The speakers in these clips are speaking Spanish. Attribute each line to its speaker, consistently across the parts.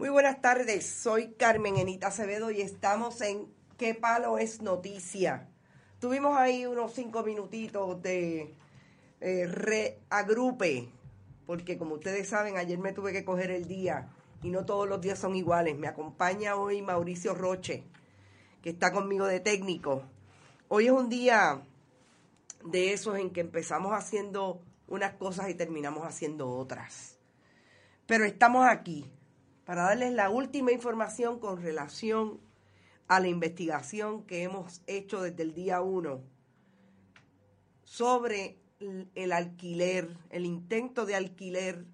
Speaker 1: Muy buenas tardes, soy Carmen Enita Acevedo y estamos en ¿Qué palo es noticia? Tuvimos ahí unos cinco minutitos de eh, reagrupe, porque como ustedes saben, ayer me tuve que coger el día y no todos los días son iguales. Me acompaña hoy Mauricio Roche, que está conmigo de técnico. Hoy es un día de esos en que empezamos haciendo unas cosas y terminamos haciendo otras. Pero estamos aquí para darles la última información con relación a la investigación que hemos hecho desde el día 1 sobre el alquiler, el intento de alquiler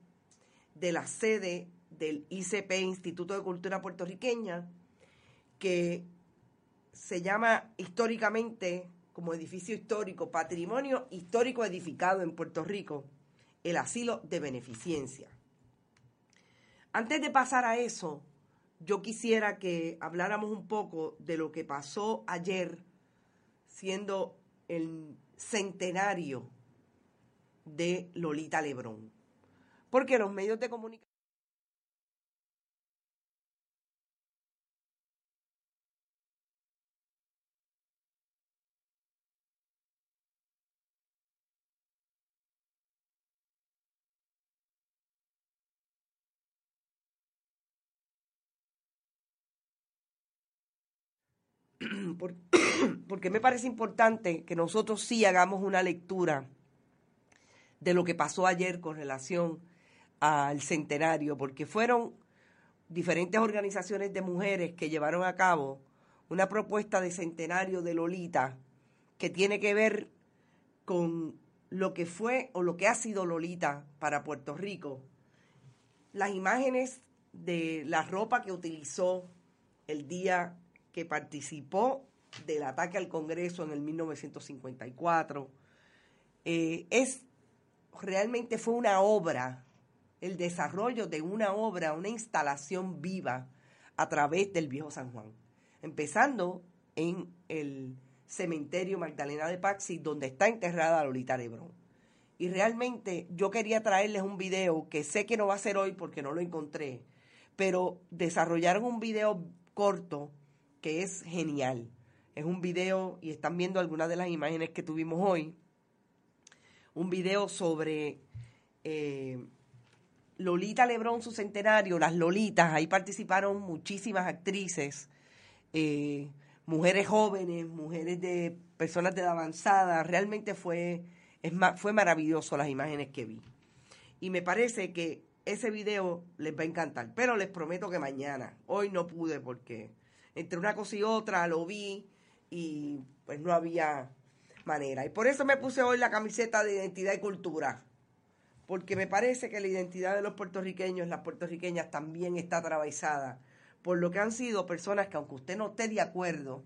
Speaker 1: de la sede del ICP, Instituto de Cultura Puertorriqueña, que se llama históricamente como edificio histórico, patrimonio histórico edificado en Puerto Rico, el asilo de beneficencia. Antes de pasar a eso, yo quisiera que habláramos un poco de lo que pasó ayer, siendo el centenario de Lolita Lebrón. Porque los medios de comunicación porque me parece importante que nosotros sí hagamos una lectura de lo que pasó ayer con relación al centenario, porque fueron diferentes organizaciones de mujeres que llevaron a cabo una propuesta de centenario de Lolita que tiene que ver con lo que fue o lo que ha sido Lolita para Puerto Rico. Las imágenes de la ropa que utilizó el día que participó del ataque al Congreso en el 1954. Eh, es realmente fue una obra, el desarrollo de una obra, una instalación viva a través del viejo San Juan, empezando en el cementerio Magdalena de Paxi, donde está enterrada Lolita Lebrón. Y realmente yo quería traerles un video que sé que no va a ser hoy porque no lo encontré, pero desarrollaron un video corto que es genial. Es un video, y están viendo algunas de las imágenes que tuvimos hoy, un video sobre eh, Lolita Lebrón, su centenario, las Lolitas, ahí participaron muchísimas actrices, eh, mujeres jóvenes, mujeres de personas de edad avanzada, realmente fue, es, fue maravilloso las imágenes que vi. Y me parece que ese video les va a encantar, pero les prometo que mañana, hoy no pude porque entre una cosa y otra lo vi y pues no había manera. Y por eso me puse hoy la camiseta de identidad y cultura, porque me parece que la identidad de los puertorriqueños, las puertorriqueñas, también está atravesada por lo que han sido personas que, aunque usted no esté de acuerdo,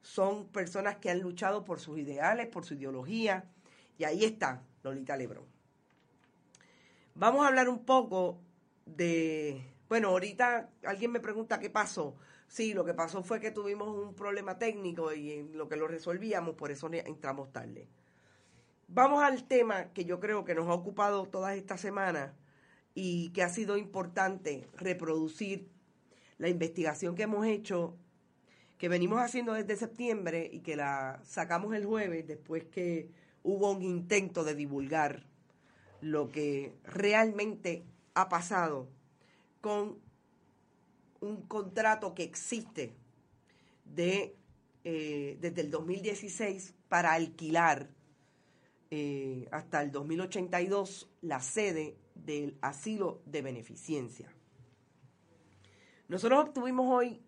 Speaker 1: son personas que han luchado por sus ideales, por su ideología, y ahí está Lolita Lebrón. Vamos a hablar un poco de, bueno, ahorita alguien me pregunta qué pasó. Sí, lo que pasó fue que tuvimos un problema técnico y en lo que lo resolvíamos, por eso entramos tarde. Vamos al tema que yo creo que nos ha ocupado todas estas semanas y que ha sido importante reproducir la investigación que hemos hecho, que venimos haciendo desde septiembre y que la sacamos el jueves después que hubo un intento de divulgar lo que realmente ha pasado con un contrato que existe de, eh, desde el 2016 para alquilar eh, hasta el 2082 la sede del asilo de beneficencia. Nosotros obtuvimos hoy,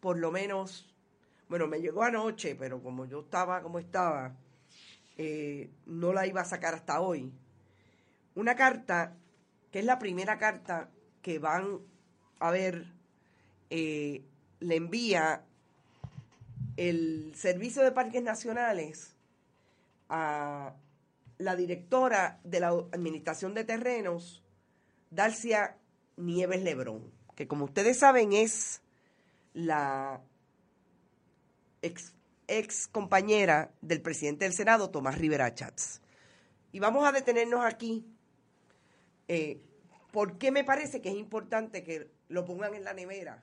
Speaker 1: por lo menos, bueno, me llegó anoche, pero como yo estaba como estaba, eh, no la iba a sacar hasta hoy. Una carta, que es la primera carta que van a ver, eh, le envía el Servicio de Parques Nacionales a la directora de la Administración de Terrenos, Darcia Nieves Lebrón, que como ustedes saben es la ex, compañera del presidente del Senado, Tomás Rivera Chats. Y vamos a detenernos aquí, eh, porque me parece que es importante que lo pongan en la nevera.